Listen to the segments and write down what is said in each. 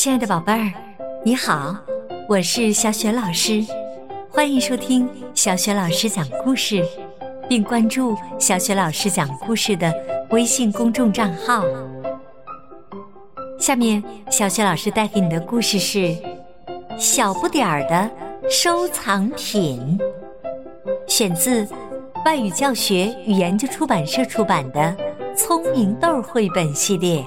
亲爱的宝贝儿，你好，我是小雪老师，欢迎收听小雪老师讲故事，并关注小雪老师讲故事的微信公众账号。下面，小雪老师带给你的故事是《小不点儿的收藏品》，选自外语教学与研究出版社出版的《聪明豆》绘本系列。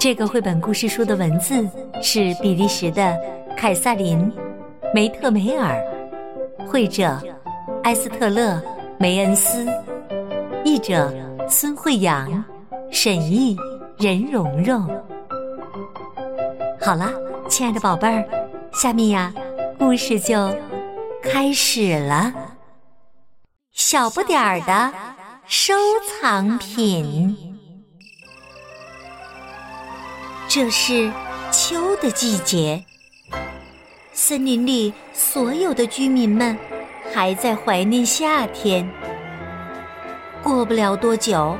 这个绘本故事书的文字是比利时的凯瑟琳·梅特梅尔，绘者埃斯特勒·梅恩斯，译者孙慧阳，审译任蓉蓉。好了，亲爱的宝贝儿，下面呀，故事就开始了。小不点儿的收藏品。这是秋的季节，森林里所有的居民们还在怀念夏天。过不了多久，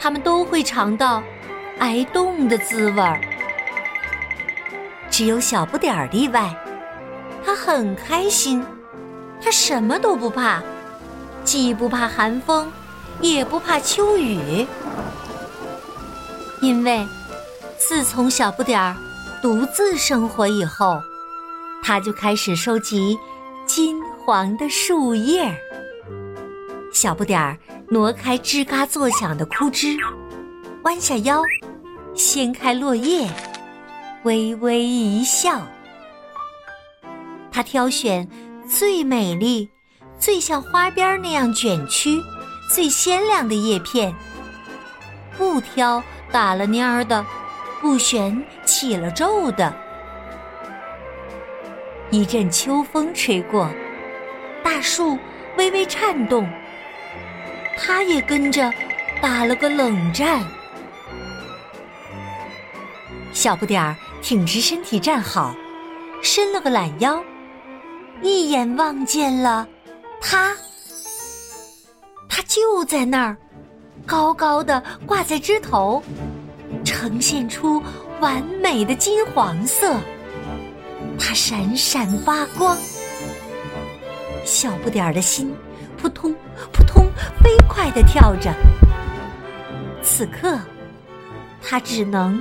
他们都会尝到挨冻的滋味儿。只有小不点儿例外，他很开心，他什么都不怕，既不怕寒风，也不怕秋雨，因为。自从小不点儿独自生活以后，他就开始收集金黄的树叶。小不点儿挪开吱嘎作响的枯枝，弯下腰，掀开落叶，微微一笑。他挑选最美丽、最像花边那样卷曲、最鲜亮的叶片，不挑打了蔫儿的。不旋起了皱的，一阵秋风吹过，大树微微颤动，它也跟着打了个冷战。小不点儿挺直身体站好，伸了个懒腰，一眼望见了它，它就在那儿，高高的挂在枝头。呈现出完美的金黄色，它闪闪发光。小不点儿的心扑通扑通飞快地跳着。此刻，他只能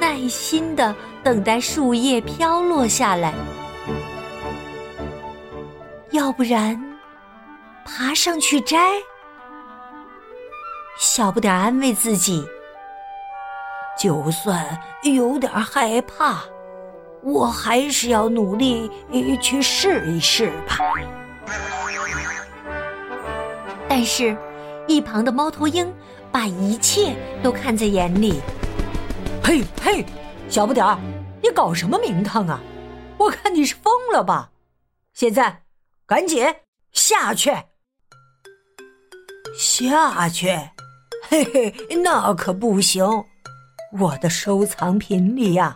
耐心地等待树叶飘落下来，要不然爬上去摘。小不点儿安慰自己。就算有点害怕，我还是要努力去试一试吧。但是，一旁的猫头鹰把一切都看在眼里。嘿嘿，小不点儿，你搞什么名堂啊？我看你是疯了吧！现在，赶紧下去！下去？嘿嘿，那可不行。我的收藏品里呀，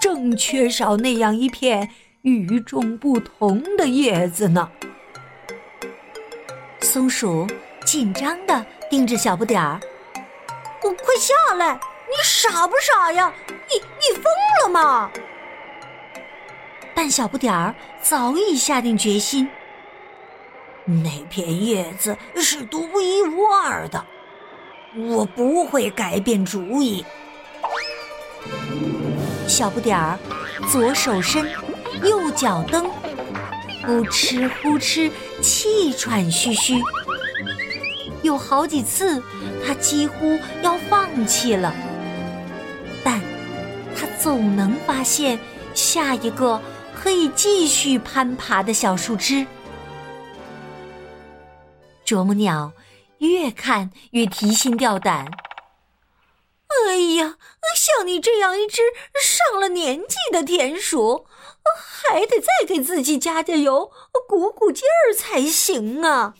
正缺少那样一片与众不同的叶子呢。松鼠紧张的盯着小不点儿：“我快下来！你傻不傻呀？你你疯了吗？”但小不点儿早已下定决心：那片叶子是独一无二的，我不会改变主意。小不点儿，左手伸，右脚蹬，呼哧呼哧，气喘吁吁。有好几次，他几乎要放弃了，但他总能发现下一个可以继续攀爬的小树枝。啄木鸟越看越提心吊胆。哎呀，像你这样一只上了年纪的田鼠，还得再给自己加加油、鼓鼓劲儿才行啊！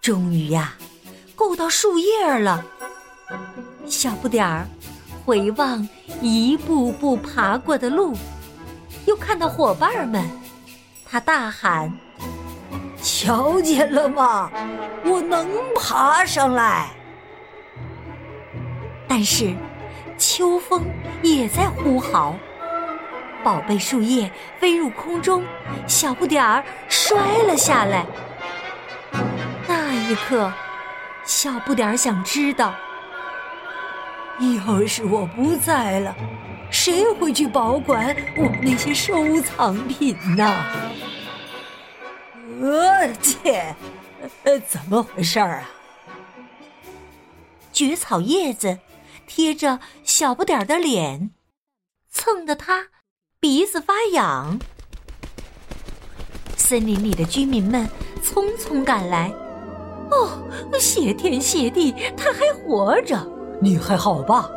终于呀，够到树叶了。小不点儿回望一步步爬过的路，又看到伙伴们，他大喊：“瞧见了吗？我能爬上来！”但是，秋风也在呼号。宝贝树叶飞入空中，小不点儿摔了下来。那一刻，小不点儿想知道：要是我不在了，谁会去保管我那些收藏品呢？呃切，呃，怎么回事儿啊？蕨草叶子贴着小不点儿的脸，蹭得他。鼻子发痒，森林里的居民们匆匆赶来。哦，谢天谢地，他还活着！你还好吧？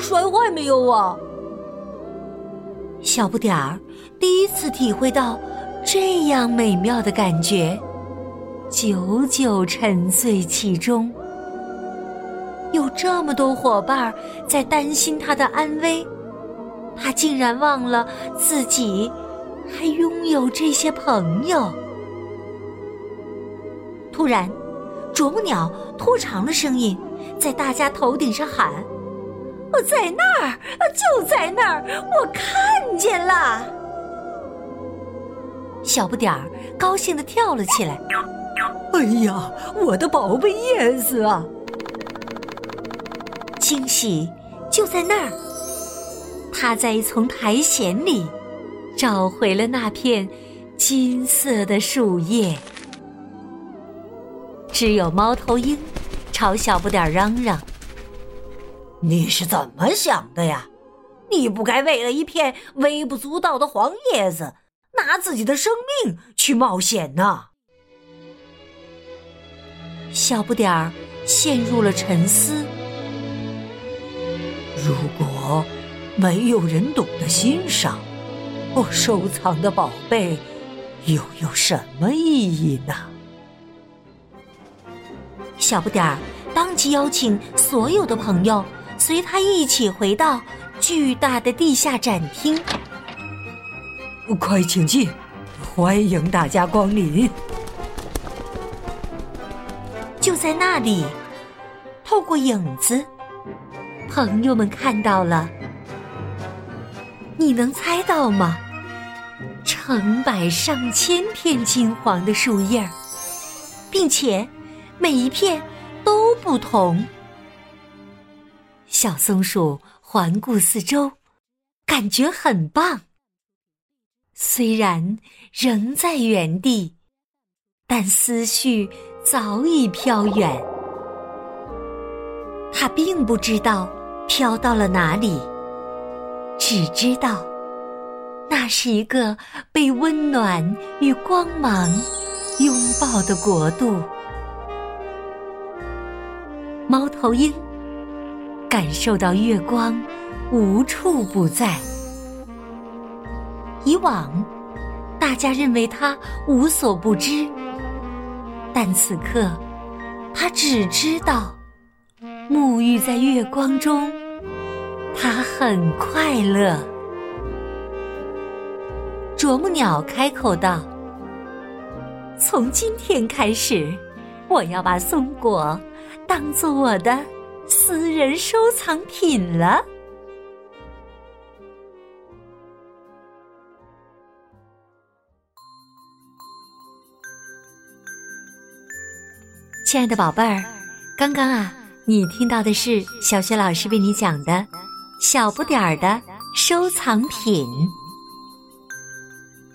摔坏没有啊？小不点儿第一次体会到这样美妙的感觉，久久沉醉其中。有这么多伙伴在担心他的安危。他竟然忘了自己还拥有这些朋友。突然，啄木鸟拖长了声音，在大家头顶上喊：“我在那儿，就在那儿，我看见了！”小不点儿高兴的跳了起来。“哎呀，我的宝贝叶子啊！”惊喜就在那儿。他在一丛苔藓里找回了那片金色的树叶。只有猫头鹰朝小不点嚷嚷：“你是怎么想的呀？你不该为了一片微不足道的黄叶子，拿自己的生命去冒险呢！”小不点儿陷入了沉思。如果……没有人懂得欣赏，我收藏的宝贝又有什么意义呢？小不点儿当即邀请所有的朋友随他一起回到巨大的地下展厅。快请进，欢迎大家光临。就在那里，透过影子，朋友们看到了。你能猜到吗？成百上千片金黄的树叶，并且每一片都不同。小松鼠环顾四周，感觉很棒。虽然仍在原地，但思绪早已飘远。它并不知道飘到了哪里。只知道，那是一个被温暖与光芒拥抱的国度。猫头鹰感受到月光无处不在。以往，大家认为它无所不知，但此刻，它只知道沐浴在月光中。他很快乐。啄木鸟开口道：“从今天开始，我要把松果当做我的私人收藏品了。”亲爱的宝贝儿，刚刚啊，你听到的是小学老师为你讲的。小不点儿的收藏品。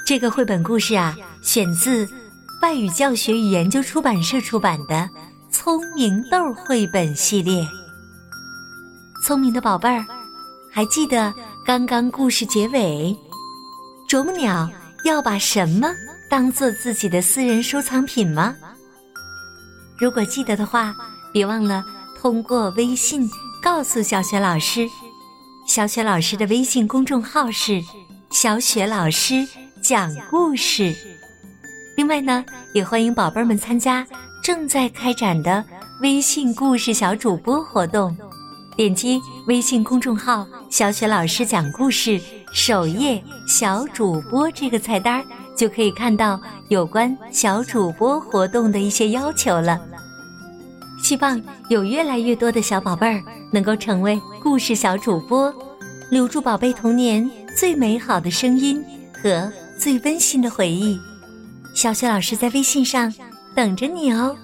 这个绘本故事啊，选自外语教学与研究出版社出版的《聪明豆》绘本系列。聪明的宝贝儿，还记得刚刚故事结尾，啄木鸟要把什么当做自己的私人收藏品吗？如果记得的话，别忘了通过微信告诉小雪老师。小雪老师的微信公众号是“小雪老师讲故事”。另外呢，也欢迎宝贝们参加正在开展的微信故事小主播活动。点击微信公众号“小雪老师讲故事”首页“小主播”这个菜单，就可以看到有关小主播活动的一些要求了。希望有越来越多的小宝贝儿能够成为故事小主播，留住宝贝童年最美好的声音和最温馨的回忆。小雪老师在微信上等着你哦。